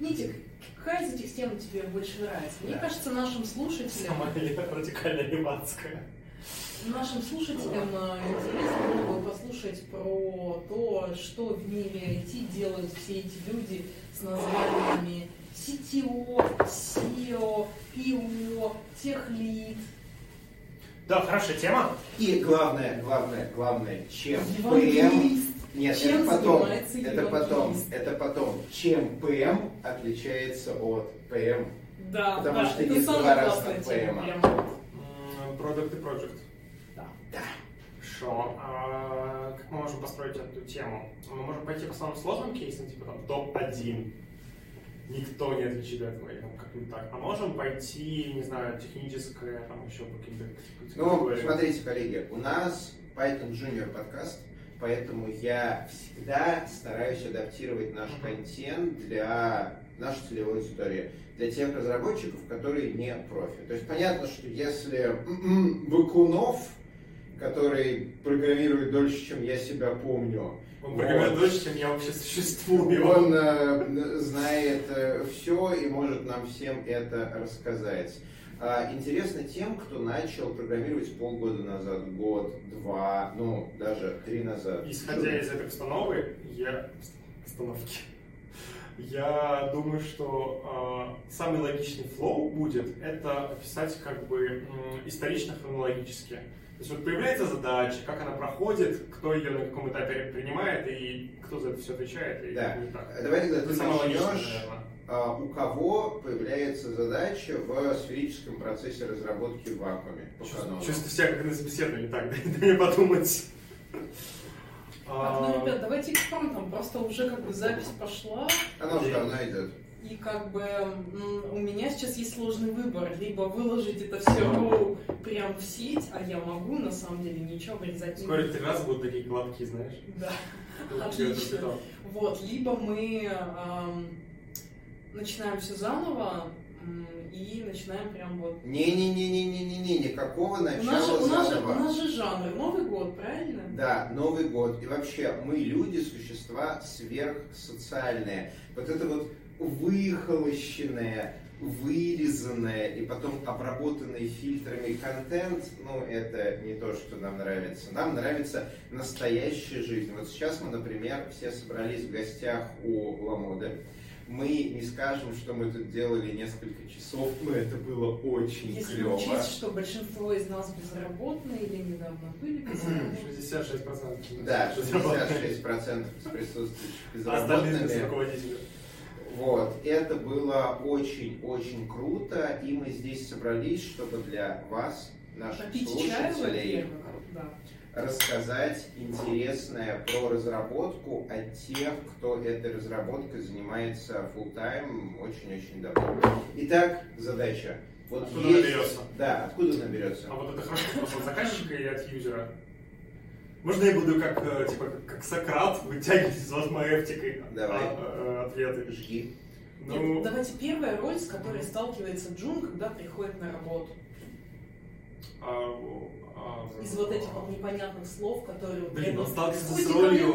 Нитик, какая из этих тем тебе больше нравится? Мне кажется, нашим слушателям... Самая радикальная левацкая. Нашим слушателям э, интересно было бы послушать про то, что в мире IT делают все эти люди с названиями CTO, SEO, PO, техлид. Да, хорошая тема. И главное, главное, главное, чем ПМ... Нет, Чем это потом, это потом, это потом. Чем ПМ отличается от ПМ? Да, Потому да, что это есть два разных. Прям. Продукт и Project. Да. Хорошо. А как мы можем построить эту тему? Мы можем пойти по самым сложным кейсам, типа там топ-1. Никто не отличит от этого, там как-нибудь так. А можем пойти, не знаю, техническое, там еще по каким-то типа, Ну, смотрите, коллеги, у нас Python Junior подкаст, поэтому я всегда стараюсь адаптировать наш контент для нашей целевой аудитории, для тех разработчиков, которые не профи. То есть понятно, что если Бакунов, который программирует дольше, чем я себя помню, Он программирует дольше, чем я вообще существую. он э, знает все и может нам всем это рассказать. А, Интересно тем, кто начал программировать полгода назад, год, два, ну, даже три назад. Исходя из этой установы, я... Установки. Я думаю, что э, самый логичный флоу будет это описать как бы м, исторично-хронологически. То есть вот появляется задача, как она проходит, кто ее на каком этапе принимает и кто за это все отвечает. И Да. так. Давай тогда Это ты начнешь, у кого появляется задача в сферическом процессе разработки в вакууме. Чувствую себя как на собеседовании, так, дай мне подумать. Так, ну, ребят, давайте экспромтом. Просто уже как бы запись пошла. Она уже давно идет. И как бы у меня сейчас есть сложный выбор. Либо выложить это все роу прям в сеть, а я могу на самом деле ничего вырезать Скоро три раза будут такие гладкие, знаешь. Да. Отлично. Вот, либо мы начинаем все заново и начинаем прям вот. Не-не-не-не-не-не, никакого У нас, же, начала у, нас же, у нас же жанр Новый год, правильно? Да, Новый год. И вообще, мы люди, существа сверхсоциальные. Вот это вот выхолощенное, вырезанное и потом обработанный фильтрами контент, ну, это не то, что нам нравится. Нам нравится настоящая жизнь. Вот сейчас мы, например, все собрались в гостях у Ламоды. Мы не скажем, что мы тут делали несколько часов, но это было очень Если клево. учесть, что большинство из нас безработные или недавно были безработные. 66%. Да, 66% из присутствующих А Остальные безработными. Вот, это было очень-очень круто, и мы здесь собрались, чтобы для вас, наших Попить чаю, слушателей, во-первых, да. Рассказать интересное про разработку от тех, кто этой разработкой занимается full time очень-очень давно. Итак, задача. Вот Откуда есть- наберется? Да, откуда наберется? А вот это хороший вопрос от заказчика или от юзера? Можно я буду как, э, типа, как- Сократ вытягивать из вас маэвтикой Давай. а, э, ответы? Жги. Нет, Ну, давайте первая роль, с которой сталкивается Джун, когда приходит на работу. а, а, Из вот этих вот непонятных слов, которые... Блин, он сталкивается с ролью-.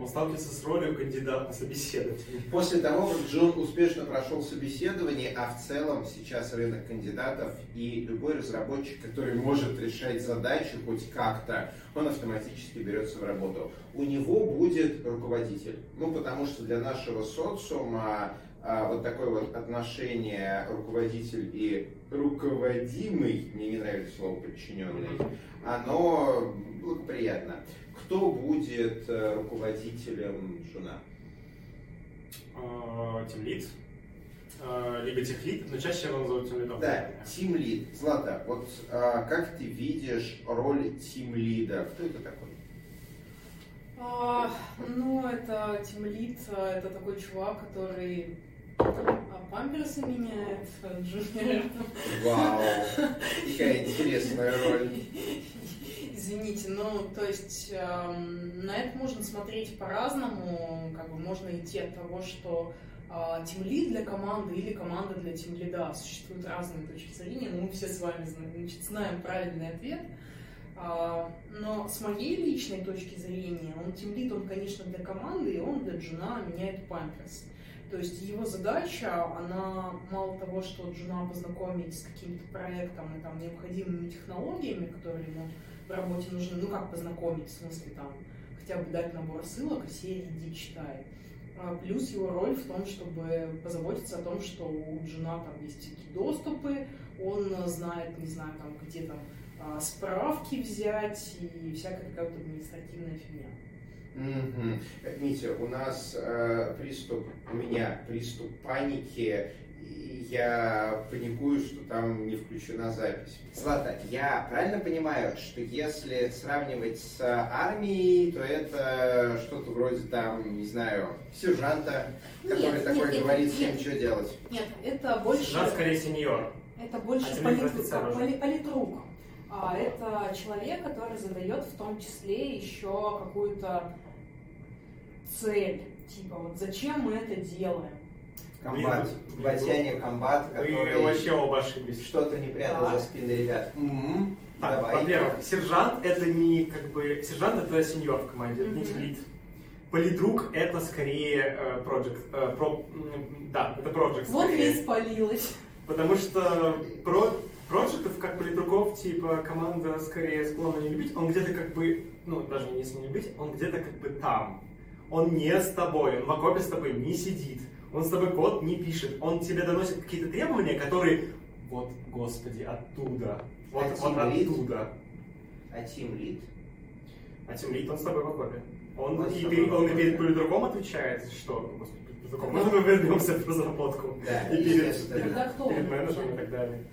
Он сталкивается с ролью кандидата на собеседование. После того, как Джон успешно прошел собеседование, а в целом сейчас рынок кандидатов и любой разработчик, который может решать задачи хоть как-то, он автоматически берется в работу. У него будет руководитель. Ну, потому что для нашего социума а, вот такое вот отношение руководитель и руководимый, мне не нравится слово подчиненный, оно благоприятно. Кто будет э, руководителем жена? А, Тимлит. А, Либо техлит, но чаще его называют тимлидом. Да, тим лид. Злата, вот а, как ты видишь роль тим лида? Кто это такой? А, ну, это тимлит, это такой чувак, который памперсы меняет, а, джуниор. Вау, какая интересная роль. Извините, ну, то есть эм, на это можно смотреть по-разному, как бы можно идти от того, что тимлид для команды или команда для тимлида. Существуют разные точки зрения, но мы все с вами знаем, значит, знаем правильный ответ. А, Но с моей личной точки зрения, он тимлид, он, конечно, для команды, и он для джуна меняет памперс. То есть его задача, она мало того, что Джуна познакомить с каким-то проектом и там необходимыми технологиями, которые ему в работе нужны, ну как познакомить, в смысле там хотя бы дать набор ссылок серии иди читай. А плюс его роль в том, чтобы позаботиться о том, что у Джуна там есть всякие доступы, он знает, не знаю, там где там а, справки взять и всякая такая вот административная фигня. Угу. Митя, у нас э, приступ, у меня приступ паники, и я паникую, что там не включена запись. Злата, я правильно понимаю, что если сравнивать с армией, то это что-то вроде там, не знаю, сержанта, который нет, такой нет, говорит нет, всем, нет. что делать? Нет, это больше... Сержант скорее сеньор. Это больше А тебе полит- офицер уже. поли- политрук. А это человек, который задает в том числе еще какую-то цель. Типа, вот зачем мы это делаем? Комбат. Блин, Батяне комбат, Вы который вообще оба ошиблись. что-то не прятал Да. за спиной ребят. Мгм. Так, Давай. во-первых, сержант это не как бы... Сержант это сеньор в команде, это не тимлид. Политрук это скорее э, project. э, про- да, это project Вот скорее. и спалилась. Потому что про проектов, как политруков, типа, команда скорее склонна не любить, он где-то как бы, ну, даже не если не любить, он где-то как бы там. Он не с тобой, он в окопе с тобой не сидит, он с тобой код не пишет, он тебе доносит какие-то требования, которые, вот, господи, оттуда, вот, А вот Lead? оттуда. А Team Lead? А тем лид он с тобой в окопе. Он, Он с и, перед, он перед политруком отвечает, что, господи, перед политруком, мы вернемся в разработку? Да, и перед, перед, перед он? менеджером и так далее.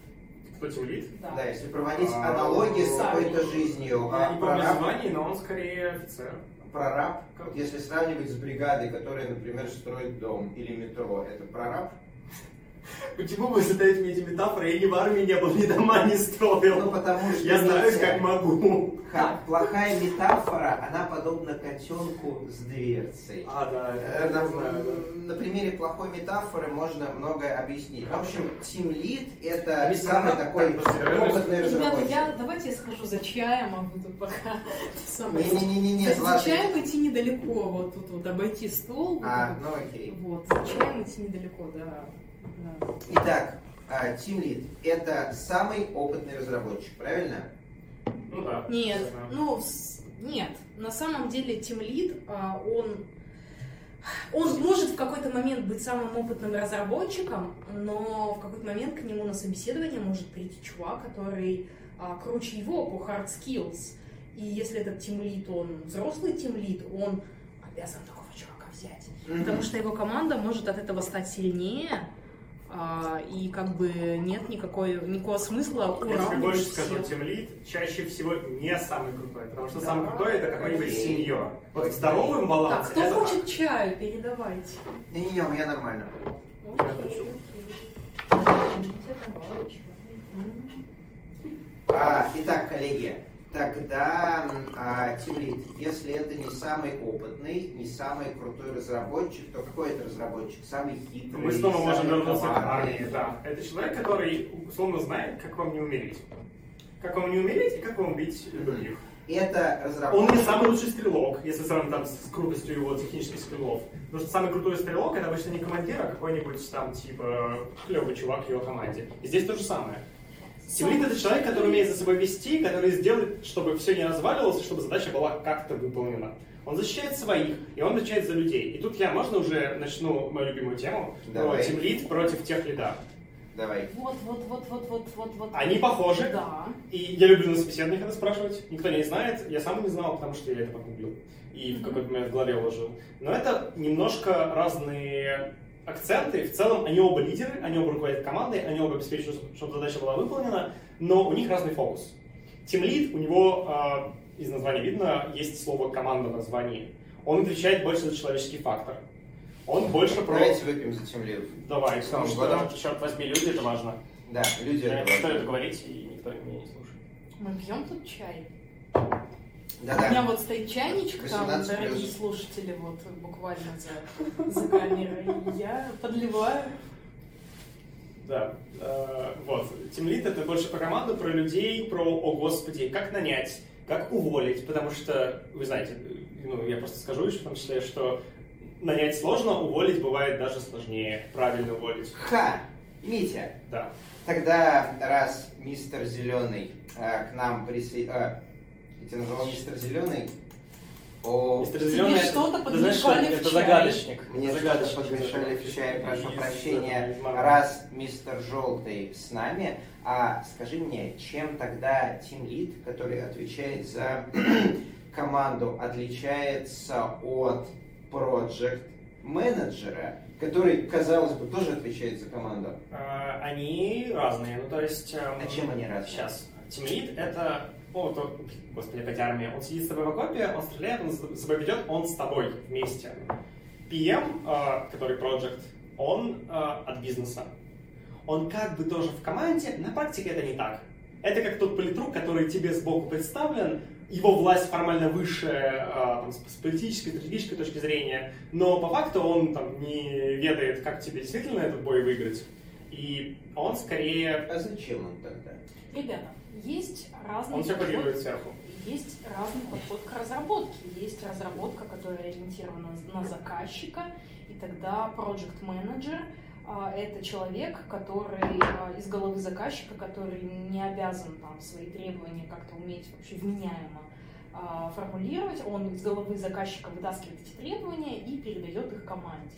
Кто тем лид? Да. Да, если проводить А, аналогии с сами. какой-то жизнью, Я а не помню прораб, звание, но он скорее офицер. Прораб, вот если сравнивать с бригадой, которая, например, строит дом или метро, это прораб? Почему вы задаете мне эти метафоры? Я ни в армии не был, ни дома не Ну, строил. потому что... Я знаю, Митя, как могу. ха- плохая метафора, она подобна котенку с дверцей. А, да, Э, На, знаю, да. на примере плохой метафоры можно многое объяснить. В общем, Team Lead это Они самый такой опытный Ребята, я, давайте я схожу за чаем, а вы тут пока Не-не-не-не, За- чаем идти недалеко, вот тут вот обойти стол. А, ну окей. Вот, за чаем идти недалеко, да. Итак, а, Team Lead это самый опытный разработчик, правильно? Ну да. Нет, ну, нет. На самом деле Team Lead, а, он, он может в какой-то момент быть самым опытным разработчиком, но в какой-то момент к нему на собеседование может прийти чувак, который а, круче его по hard skills. И если этот Team Lead, он взрослый Team Lead, он обязан такого чувака взять. Потому что его команда может от этого стать сильнее, а, и как бы нет никакой, никакого смысла Я тебе уравнивать больше всех. скажу, тем лид чаще всего не самый крутой, потому что Да. самый крутой это какой-нибудь сеньор. Вот в здоровом Так, балансе кто это хочет чаю, передавайте. Не-не-не, у меня нормально. Окей, хочу. окей. Чай. А, итак, коллеги, тогда а, Lead, если это не самый опытный, не самый крутой разработчик, то какой это разработчик? Самый хитрый, Мы снова можем вернуться к армии, да. Это человек, который условно знает, как вам не умереть. Как вам не умереть и как вам убить других. Это Он разработчик. не самый лучший стрелок, если сравнить там с крутостью его технических скиллов. Потому что самый крутой стрелок это обычно не командир, а какой-нибудь там типа клевый чувак в его команде. И здесь то же самое. Тимлид это человек, который умеет за собой вести, который сделает, чтобы все не разваливалось, чтобы задача была как-то выполнена. Он защищает своих, и он отвечает за людей. И тут я, можно уже начну мою любимую тему Давай. про тимлид против тех лида. Давай. Вот, вот, вот, вот, вот, вот, вот. Они похожи, Да. и я люблю на собеседованиях это спрашивать. Никто не знает, я сам не знал, потому что я это погуглил. И в какой-то момент в голове уложил. Но это немножко разные акценты. В целом они оба лидеры, они оба руководят командой, они оба обеспечивают, чтобы задача была выполнена, но у них разный фокус. Тимлид, у него э, из названия видно, есть слово команда в названии. Он отвечает больше за человеческий фактор. Он больше про... Давайте выпьем за Team Lead. Давай, потому что, годом. черт возьми, люди, это важно. Да, люди это важно. говорить, и никто меня не слушает. Мы пьем тут чай. У меня вот стоит чайничек там, 18 дорогие плюс. слушатели, вот буквально за, за камерой. И Я подливаю. Да, э, вот. Тимлит это больше про команду, про людей, про, о господи, как нанять, как уволить, потому что, вы знаете, ну, я просто скажу еще в том числе, что нанять сложно, уволить бывает даже сложнее. Правильно уволить. Ха! Митя, Да. тогда раз мистер Зеленый э, к нам присоединился... я тебя назвал мистер Зеленый? О, Мистер Зеленый, что-то ты знаешь, что это чай. загадочник. Мне что-то Загадочник. подмешали в чай, прошу прощения. Раз мистер Желтый с нами, а скажи мне, чем тогда Team Lead, который отвечает за команду, отличается от Project менеджера, который, казалось бы, тоже отвечает за команду? А, Они разные. Ну, то есть... эм, А чем они разные? Сейчас. Тимлит — это... О, то, господи, опять армия. Он сидит с тобой в окопе, он стреляет, он за собой ведет, он с тобой вместе. PM, э, который project, он э, от бизнеса. Он как бы тоже в команде, на практике это не так. Это как тот политрук, который тебе сбоку представлен, его власть формально выше э, там, с с политической, стратегической точки зрения, но по факту он там, не ведает, как тебе действительно этот бой выиграть. И он скорее... А зачем он тогда? Ребята, есть разные Он все сверху. Есть разный подход к разработке. Есть разработка, которая ориентирована на заказчика, и тогда project manager а, это человек, который а, из головы заказчика, который не обязан там свои требования как-то уметь вообще вменяемо а, формулировать. Он из головы заказчика вытаскивает эти требования и передает их команде.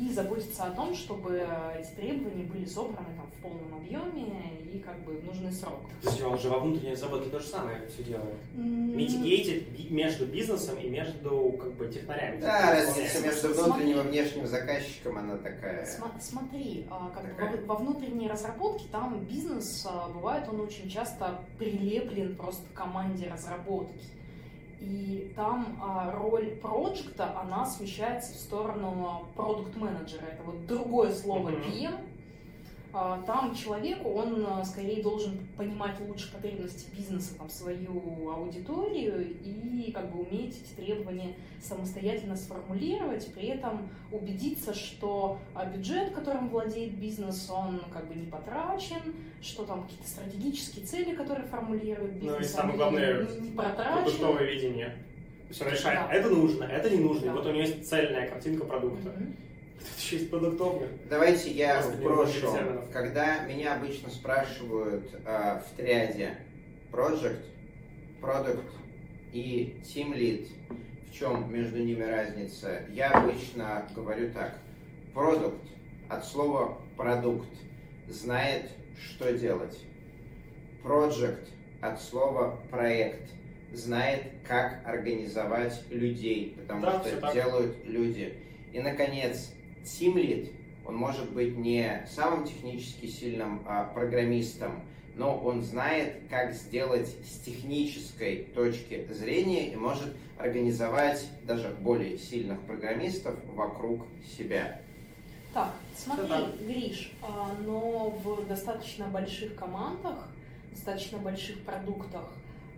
И заботится о том, чтобы эти требования были собраны там, в полном объеме и как бы в нужный срок. Подожди, он же во внутренней разработке то же самое все делает. М, Митигейтит между бизнесом и между как бы технарями. Да, разница между внутренним и внешним заказчиком, она такая. Сма- Смотри, а, как бы Такая. во, во внутренней разработке там бизнес, а, бывает, он очень часто прилеплен просто к команде разработки. И там а, роль проекта, она смещается в сторону продукт менеджера Это вот другое слово Мгм. PM. А, Там человеку, он а, скорее должен понимать лучше потребности бизнеса, там, свою аудиторию и как бы уметь эти требования самостоятельно сформулировать, при этом убедиться, что а, бюджет, которым владеет бизнес, он как бы не потрачен, что там какие-то стратегические цели, которые формулирует бизнес, Ну и самое главное, не. Продуктовое видение. Все решает, Да. это нужно, это не нужно. Да. И вот у него есть цельная картинка продукта. Мгм. Еще есть. Давайте я сброшу. Когда меня обычно спрашивают э, в триаде Project, Product и Team Lead, в чем между ними разница, я обычно говорю так. Product от слова продукт знает, что делать. Project от слова проект знает, как организовать людей, потому Да, что так. делают люди. И, наконец, Team Lead, он может быть не самым технически сильным а, программистом, но он знает, как сделать с технической точки зрения и может организовать даже более сильных программистов вокруг себя. Так, смотри, так. Гриш, а, но в достаточно больших командах, достаточно больших продуктах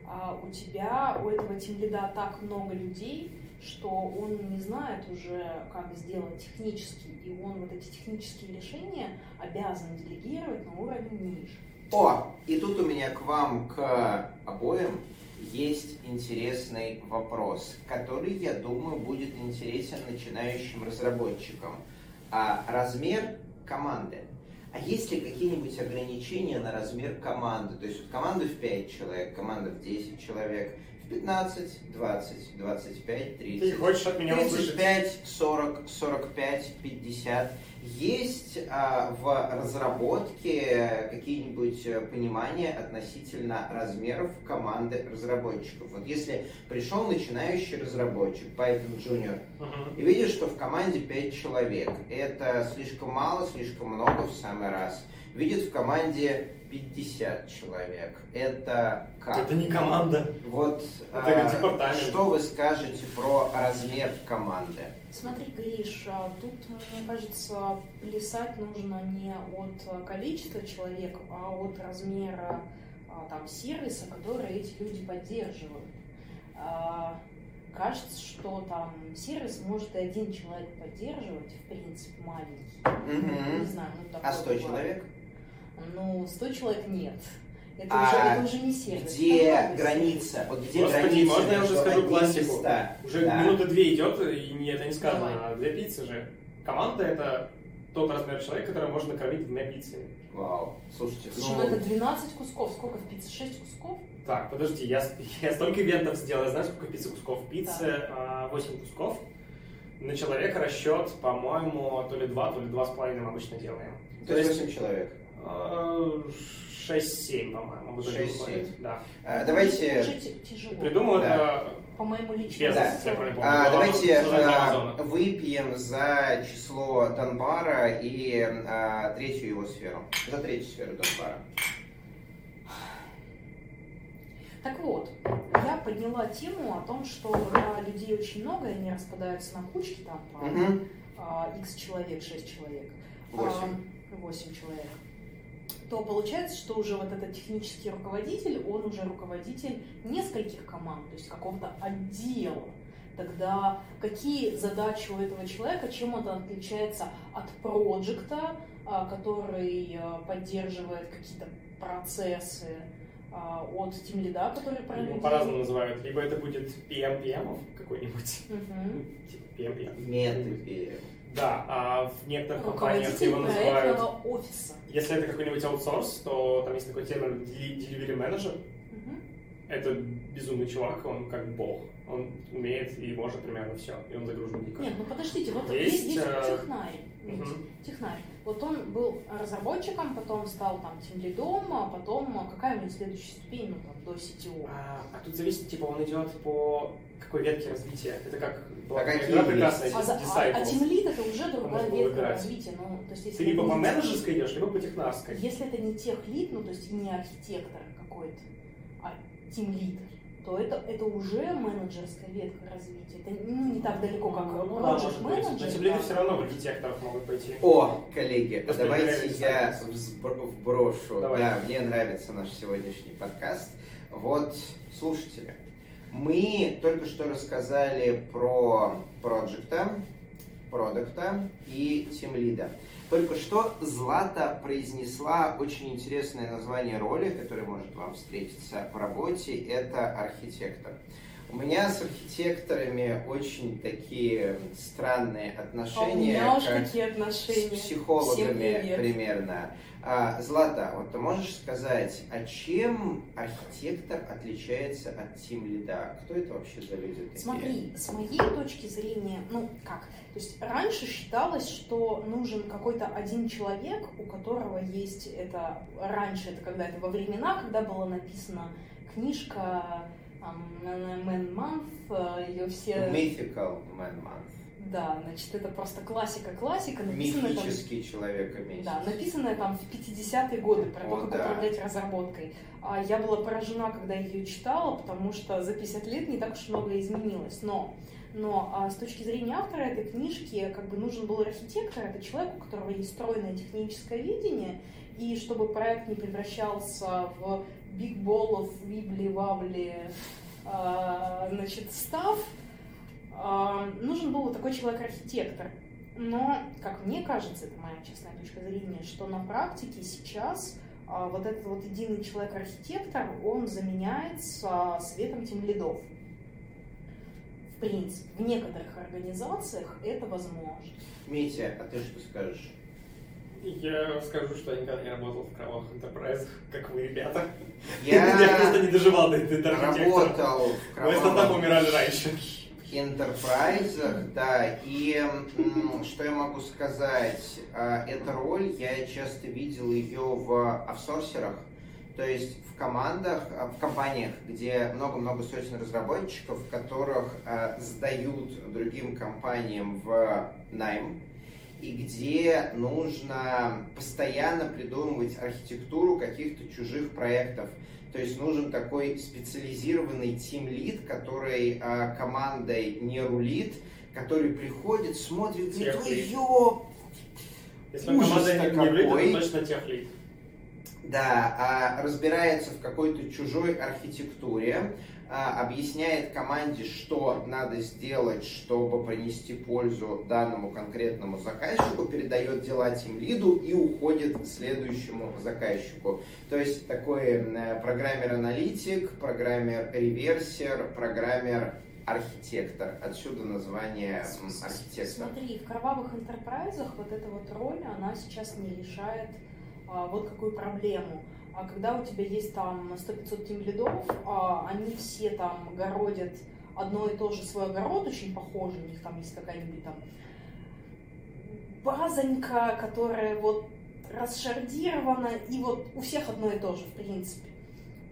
а, у тебя, у этого тимлида так много людей, что он не знает уже, как сделать технически, и он вот эти технические решения обязан делегировать на уровень ниже. О, и тут у меня к вам, к обоим, есть интересный вопрос, который, я думаю, будет интересен начинающим разработчикам. А размер команды. А есть ли какие-нибудь ограничения на размер команды? То есть вот команда в 5 человек, команда в 10 человек, 15, 20, 25, 30. Ты хочешь от меня услышать? 35, 40, 45, 50. Есть а, в разработке какие-нибудь э, понимания относительно размеров команды разработчиков? Вот если пришел начинающий разработчик, Python Junior, Мгм. и видишь, что в команде 5 человек. Это слишком мало, слишком много в самый раз. Видит в команде 50 человек. Это как? Это не команда. Вот Это а, что вы скажете про размер команды? Смотри, Гриш, тут, мне кажется, плясать нужно не от количества человек, а от размера а, там, сервиса, который эти люди поддерживают. А, Кажется, что там сервис может и один человек поддерживать, в принципе, маленький. Мгм. Не знаю, ну такое А 100 бывает. человек? Ну, 100 человек нет. Это, А уже, это уже не сервис. Где граница? Вот где Господи, граница? можно я уже скажу классику? места? Уже Да. минута две идет, и не, это не сказано. Давай. Две пиццы же. Команда это тот размер человека, который можно накормить двумя пиццами. Вау, слушайте, Слушай, ну это 12 кусков. Сколько в пицце? 6 кусков? Так, подожди, я, я столько ивентов сделал, я знаю, сколько пиццы кусков. Пиццы Так. а, 8 кусков. На человека расчет, по-моему, то ли 2, то ли 2,5 мы обычно делаем. То есть 8 человек. А, 6-7, по-моему. в итоге 6-7. выходит, Да. А, давайте, тяжело. Придумал Да. это По моему личному Да. я помню, а, давайте а, выпьем за число Донбара и а, третью его сферу. За третью сферу Донбара. Так вот, я подняла тему о том, что когда людей очень много, и они распадаются на кучки, там, по Мгм. а, x человек, 6 человек, Восемь. 8 человек, то получается, что уже вот этот технический руководитель, он уже руководитель нескольких команд, то есть какого-то отдела. Тогда какие задачи у этого человека, чем это отличается от проекта, который а, поддерживает какие-то процессы, а, от тимлида, который про Его по-разному называют. Либо это будет PM PM какой-нибудь, Мгм. типа PM PM. Да, а в некоторых компаниях его называют... офиса. Если это какой-нибудь аутсорс, то там есть такой термин deli- delivery manager. Это безумный чувак, он как бог. Он умеет и может примерно все. И он загружен дико. Нет, ну подождите, вот Есть, есть, есть э, технарь. Технарь. Вот он был разработчиком, потом стал там тимлидом, а потом а какая у него следующая ступень, ну там до CTO. А, а тут зависит, типа, он идет по какой ветке развития. Это как была А какие игра прекрасная, А, за- а, Disciples. а тимлид это уже другая ветка развития. Ну, то есть, если Ты либо по не- менеджерской идешь, либо по технарской. Если это не тех лид, ну то есть не архитектор какой-то, а тимлид, то это, это уже менеджерская ветка развития. Это ну, не так далеко, как Ну, да, project может быть. менеджер. На тимлиде да. все равно в архитекторов могут пойти. О, коллеги, Господи, давайте я вброшу. Давай. Да, мне нравится наш сегодняшний подкаст. Вот, слушатели, мы только что рассказали про проекта, продукта и тимлида. Только что Злата произнесла очень интересное название роли, которое может вам встретиться по работе. Это архитектор. У меня с архитекторами очень такие странные А у отношения. меня уж как какие с отношения. Всем психологами примерно. А, Злата, вот ты можешь сказать, а чем архитектор отличается от тимлида? Кто это вообще за люди такие? Смотри, с моей точки зрения, ну как, то есть раньше считалось, что нужен какой-то один человек, у которого есть это, раньше это когда это во времена, когда была написана книжка там, Man Month, ее все... Mythical Man Month. Да, значит, это просто классика-классика, написанная там, Мифический человек месяц. да, написанная там в 50-е годы про то, как да. управлять разработкой. А я была поражена, когда ее читала, потому что за 50 лет не так уж много изменилось. Но, но а, с точки зрения автора этой книжки, как бы нужен был архитектор, это человек, у которого есть стройное техническое видение, и чтобы проект не превращался в биг болов, вибли-вабли, а, значит, став, а, нужен был вот такой человек-архитектор. Но, как мне кажется, это моя честная точка зрения, что на практике сейчас а, вот этот вот единый человек-архитектор, он заменяется светом тимлидов. В принципе, в некоторых организациях это возможно. Митя, а ты что скажешь? Я скажу, что я никогда не работал в кровавых интерпрайзах, как вы, ребята. Я просто не доживал до до архитектора. работал в Мы стартапы кровавом умирали раньше. Enterprise, да, и что я могу сказать, А, эта роль, я часто видел ее в офсорсерах, то есть в командах, а, в компаниях, где много-много сотен разработчиков, которых а, сдают другим компаниям в найм, и где нужно постоянно придумывать архитектуру каких-то чужих проектов. То есть нужен такой специализированный тим-лид, который а, командой не рулит, который приходит, смотрит, говорит, ой, Техлид. ё, Если он Ужас-то команда не влит, какой. то точно техлит. Да, а, разбирается в какой-то чужой архитектуре, а, объясняет команде, что надо сделать, чтобы принести пользу данному конкретному заказчику, передает дела тем лиду и уходит к следующему заказчику. То есть такой э, программер-аналитик, программер-реверсер, программер архитектор. Отсюда название архитектор. Смотри, в кровавых интерпрайзах вот эта вот роль, она сейчас не решает а, вот какую проблему. А когда у тебя есть там 100-500 тимлидов, а, они все там городят одно и то же свой огород, очень похожий, у них там есть какая-нибудь там базонька, которая вот расшардирована, и вот у всех одно и то же, в принципе.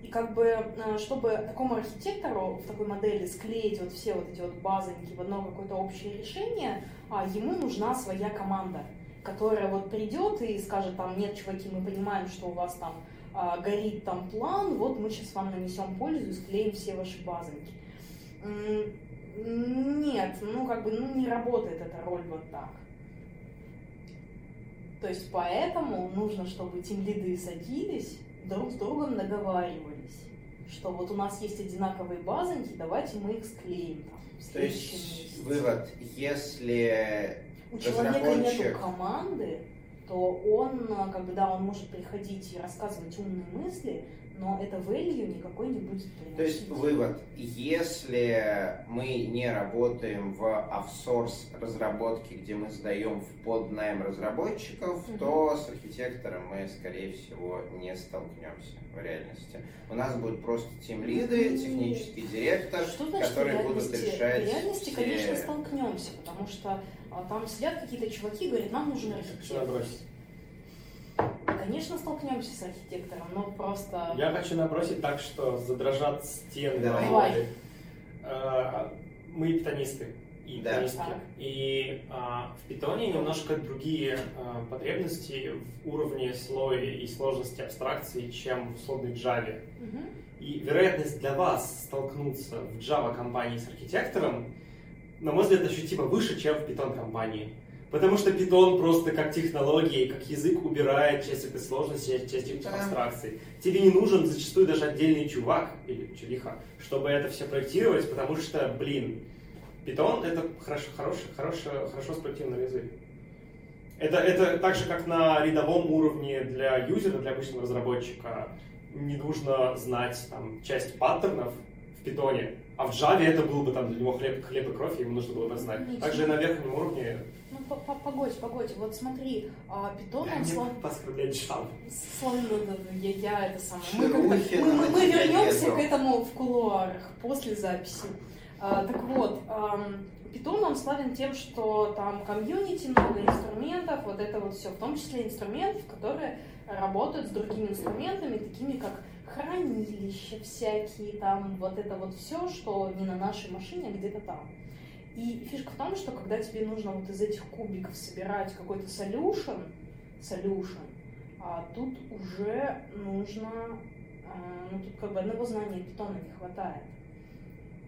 И как бы, э, чтобы такому архитектору в такой модели склеить вот все вот эти вот базоньки в одно какое-то общее решение, а, ему нужна своя команда, которая вот придет и скажет там, нет, чуваки, мы понимаем, что у вас там а, горит там план, вот мы сейчас вам нанесем пользу и склеим все ваши базоньки. Нет, ну как бы ну, не работает эта роль вот так. То есть поэтому нужно, чтобы тем лиды садились, друг с другом договаривались, что вот у нас есть одинаковые базоньки, давайте мы их склеим. Там, То есть вывод, если у человека нет команды, то он, э, когда он может приходить и рассказывать умные мысли, но это value никакой не будет приносить. То есть вывод, если мы не работаем в офсорс разработке, где мы сдаем в поднайм разработчиков, угу. то с архитектором мы, скорее всего, не столкнемся в реальности. У нас будут просто тем лиды, технический директор, что значит, которые будут решать. В реальности, все... конечно, столкнемся, потому что а, там сидят какие-то чуваки и говорят, нам нужен архитектор. Конечно, столкнемся с архитектором, но просто... Я хочу набросить так, что задрожат стены. Давай. А, мы питонисты и да. питонистки. И а, в питоне немножко другие а, потребности в уровне слоя и сложности абстракции, чем в сложной Java. Угу. И вероятность для вас столкнуться в Java компании с архитектором, на мой взгляд, ощутимо выше, чем в Python компании. Потому что Python просто как технология, как язык убирает часть этой сложности, часть этих да. абстракций. Тебе не нужен зачастую даже отдельный чувак или чувиха, чтобы это все проектировать, потому что, блин, Python это хорошо, хороший, хороший, хорошо спроектированный язык. Это, это так же, как на рядовом уровне для юзера, для обычного разработчика. Не нужно знать там, часть паттернов в питоне, а в Java это был бы там для него хлеб, хлеб и кровь, ему нужно было бы знать. Ничего. Также на верхнем уровне погодь, погодь, вот смотри, а, питон он слов... поскорблять Java. Славно, я, я это самое. Мы, мы, мы, мы вернемся к этому в кулуарах после записи. А, так вот, Python он славен тем, что там комьюнити, много инструментов, вот это вот все, в том числе инструментов, которые работают с другими инструментами, такими как хранилища всякие, там вот это вот все, что не на нашей машине, а где-то там. И фишка в том, что когда тебе нужно вот из этих кубиков собирать какой-то solution, solution, а тут уже нужно, а, ну тут как бы одного знания питона не хватает.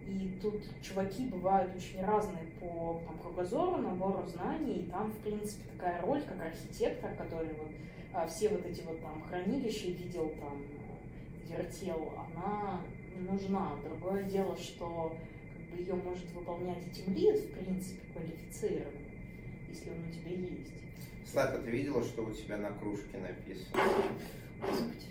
И тут чуваки бывают очень разные по там, кругозору, набору знаний, и там, в принципе, такая роль, как архитектор, который вот а, все вот эти вот там хранилища видел, там, вертел, она нужна. Другое дело, что ее может выполнять и тимлид, в принципе, квалифицированный, если он у тебя есть. Слава, ты видела, что у тебя на кружке написано? Господи.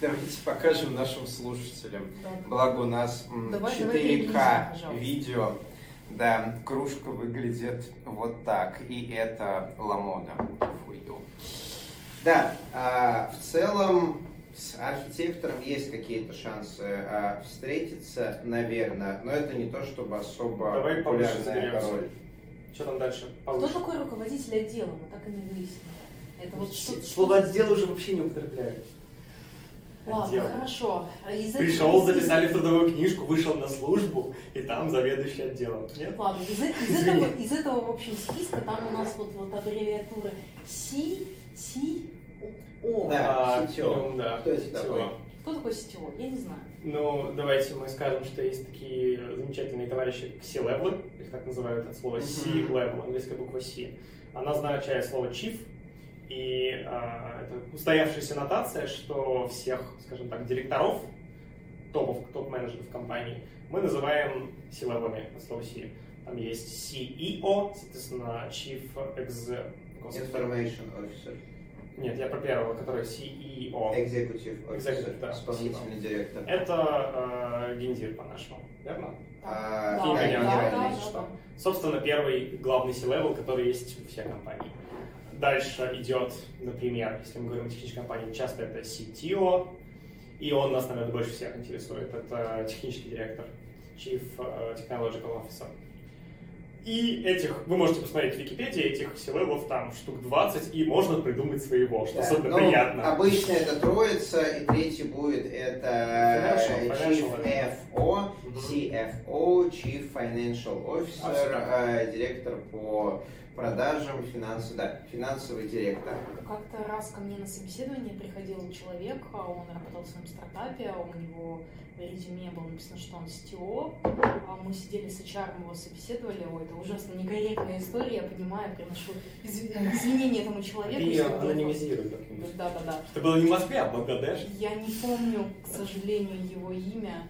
Давайте покажем нашим слушателям. Да. Благо у нас давай, 4К давай видео. Да, кружка выглядит вот так. И это ламода. Фую. Да, а, в целом с архитектором есть какие-то шансы а, встретиться, наверное, но это не то, чтобы особо Давай популярная роль. Что там дальше? Повыше. Кто такой руководитель отдела? Мы так и не выяснили. Это вот что, Слово отдел уже вообще не употребляют. Ладно, отдел. хорошо. А из Пришел, записали в трудовую книжку, вышел на службу, и там заведующий отделом. Нет? Ладно, из, из, этого, из этого, в общем, списка там у нас вот, вот аббревиатура C, T, о, CTO. Да, Кто это такой? Кто такой CTO? Я не знаю. Ну, давайте мы скажем, что есть такие замечательные товарищи C-level, их так называют от слова C-level, английская буква C. Она означает слово chief, И э, это устоявшаяся нотация, что всех, скажем так, директоров, топов, топ-менеджеров компании, мы называем силовыми от слова C. Там есть CEO, соответственно, Chief Ex... Information Officer. Нет, я про первого, который CEO. Executive Officer. Executive, да, Исполнительный спасибо. директор. Это э, гендир по-нашему, верно? А, Да, да, да, да, что. Собственно, первый главный C-level, который есть у всех компаний. Дальше идет, например, если мы говорим о технической компании, часто это CTO, и он нас, наверное, больше всех интересует. Это технический директор, Chief э, Technological Officer. И этих, вы можете посмотреть в Википедии, этих C-level'ов там штук 20, и можно придумать своего, что Да, особенно ну, приятно. Обычно это троица, и третий будет это Financial, Chief financial, FO. CFO, Chief Financial Officer, Абсолютно. э, директор по продажам, финансовый, да, финансовый директор. Как-то раз ко мне на собеседование приходил человек, а он работал в своем стартапе, а у него в резюме было написано, что он CTO. А Мы сидели с HR, его собеседовали. Ой, это ужасно некорректная история, я понимаю, приношу изв- извинения этому человеку. Если вдруг- анонимизируют как-нибудь. Да, да, да. Это было не в Москве, а в Бангладеш. Я не помню, к сожалению, его имя.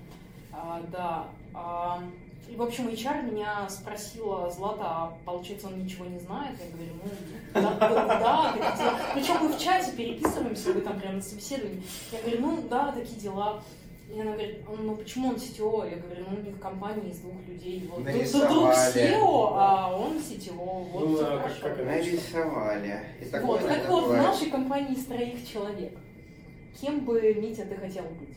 А, да. А, и, в общем, HR меня спросила, Злата, а получается, он ничего не знает? Я говорю, ну, да, да, такие дела. Причем мы в чате переписываемся, вы там прямо на собеседовании. Я говорю, ну, да, такие дела. И она говорит, ну почему он CTO? Я говорю, ну у них компания из двух людей. Вот Нарисовали. друг SEO, а он CTO. Вот Ну, а как-? Нарисовали. И такое Вот, так вот, в нашей компании из троих человек. Кем бы, Митя, ты хотел быть?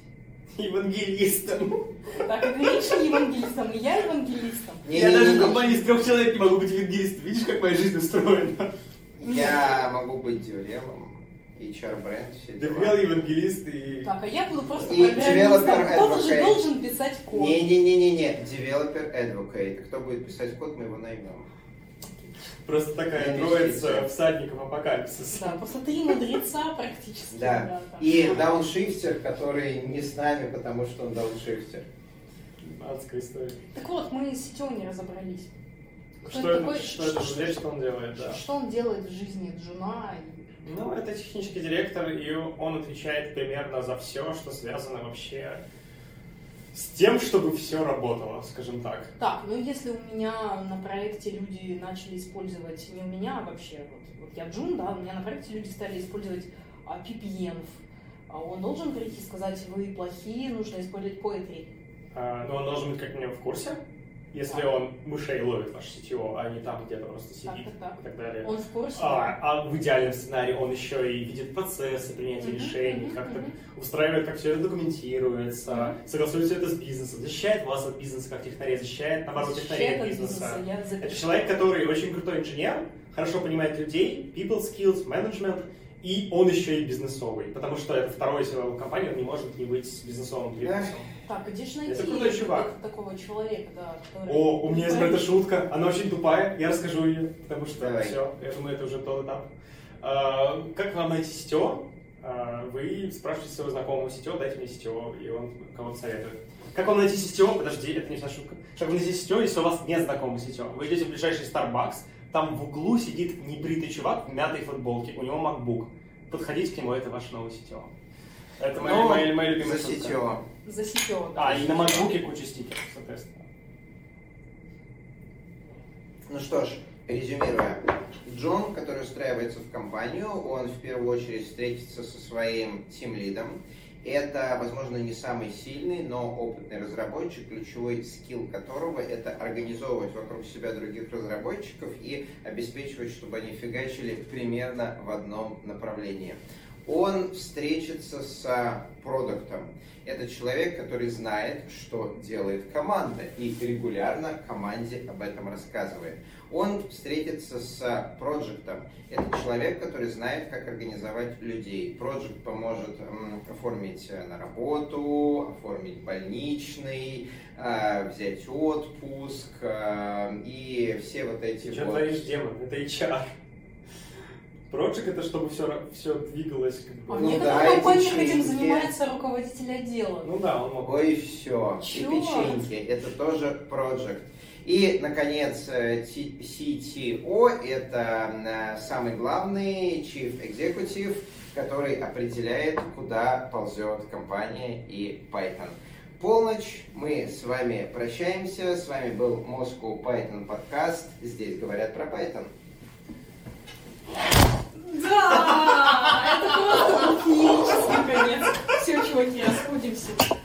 Евангелистом. Так, и Гриша евангелистом, и я евангелистом. Я даже в Не-не-не-не. компании из трех человек не могу быть евангелистом. Видишь, как моя жизнь устроена? Я могу быть деврелом, HR-бренд, все дела. Деврел, евангелист и... Так, а я буду просто И developer Кто-то же должен писать код. Не-не-не-не-не, developer advocate. Кто будет писать код, мы его наймем. Просто такая троица всадников апокалипсиса. Да, просто три мудреца практически. Да. И дауншифтер, который не с нами, потому что он дауншифтер. Адская история. Так вот, мы с не разобрались. Кто CTO такой? что что он делает, да. Что он делает в жизни Джуна? Ну, это технический директор, и он отвечает примерно за все, что связано вообще с тем, чтобы все работало, скажем так. Так, ну если у меня на проекте люди начали использовать, не у меня а вообще, вот, вот я Джун, да, у меня на проекте люди стали использовать а, PPN, а он должен прийти и сказать, вы плохие, нужно использовать Poetry. А, но он должен быть как минимум в курсе, если он мышей ловит ваш сетево, а не там где-то просто Так, сидит так, так. и так далее. Он в курсе? А, а в идеальном сценарии он еще и видит процессы принятия решений, как-то устраивает, как все это документируется, согласует все это с бизнесом, защищает вас от бизнеса как технарей, защищает, наоборот, Защищает от бизнеса. бизнеса, Это человек, который очень крутой инженер, хорошо понимает людей, people skills, management, и он еще и бизнесовый, потому что это второй силовой компании, он не может не быть с бизнесовым привкусом. Так, где же Это найти крутой чувак. такого- человека, да, который... О, у меня есть про это шутка, она очень тупая, я расскажу ее, потому что Давай. все, я думаю, это уже тот этап. А, как вам найти сетево? А, Вы спрашиваете своего знакомого сетево, дайте мне сетево, и он кого-то советует. Как вам найти сетево? Подожди, это не вся шутка. Как вам найти сетево, если у вас нет знакомого сетево? Вы идете в ближайший Starbucks, там в углу сидит небритый чувак в мятой футболке, у него MacBook. Подходите к нему, это ваше новое сетево. Это моя, Ну, моя, моя любимая За сетево. За сетево. А, и на MacBook куча стикеров, соответственно. Ну что ж, резюмируя. Джон, который устраивается в компанию, он в первую очередь встретится со своим тимлидом. Это, возможно, не самый сильный, но опытный разработчик, ключевой скилл которого это организовывать вокруг себя других разработчиков и обеспечивать, чтобы они фигачили примерно в одном направлении. Он встретится с продуктом. Это человек, который знает, что делает команда, и регулярно команде об этом рассказывает. Он встретится с проектом. Это человек, который знает, как организовать людей. Проект поможет оформить э, на работу, оформить больничный, э, взять отпуск и все вот эти что вот... творишь, демон? Это HR. Project это чтобы все, все двигалось как бы. А Ну мне да, в компании эти этим занимается руководитель отдела. Ну да, он мог. Ой, все. И Чё? печеньки. Это тоже проект. И, наконец, э, CTO – это э, самый главный Chief Executive, который определяет, куда ползет компания и Python. Полночь, мы с вами прощаемся. С вами был Moscow Python подкаст. Здесь говорят про Python. Да! Это просто феерический конец. Все, чуваки, расходимся.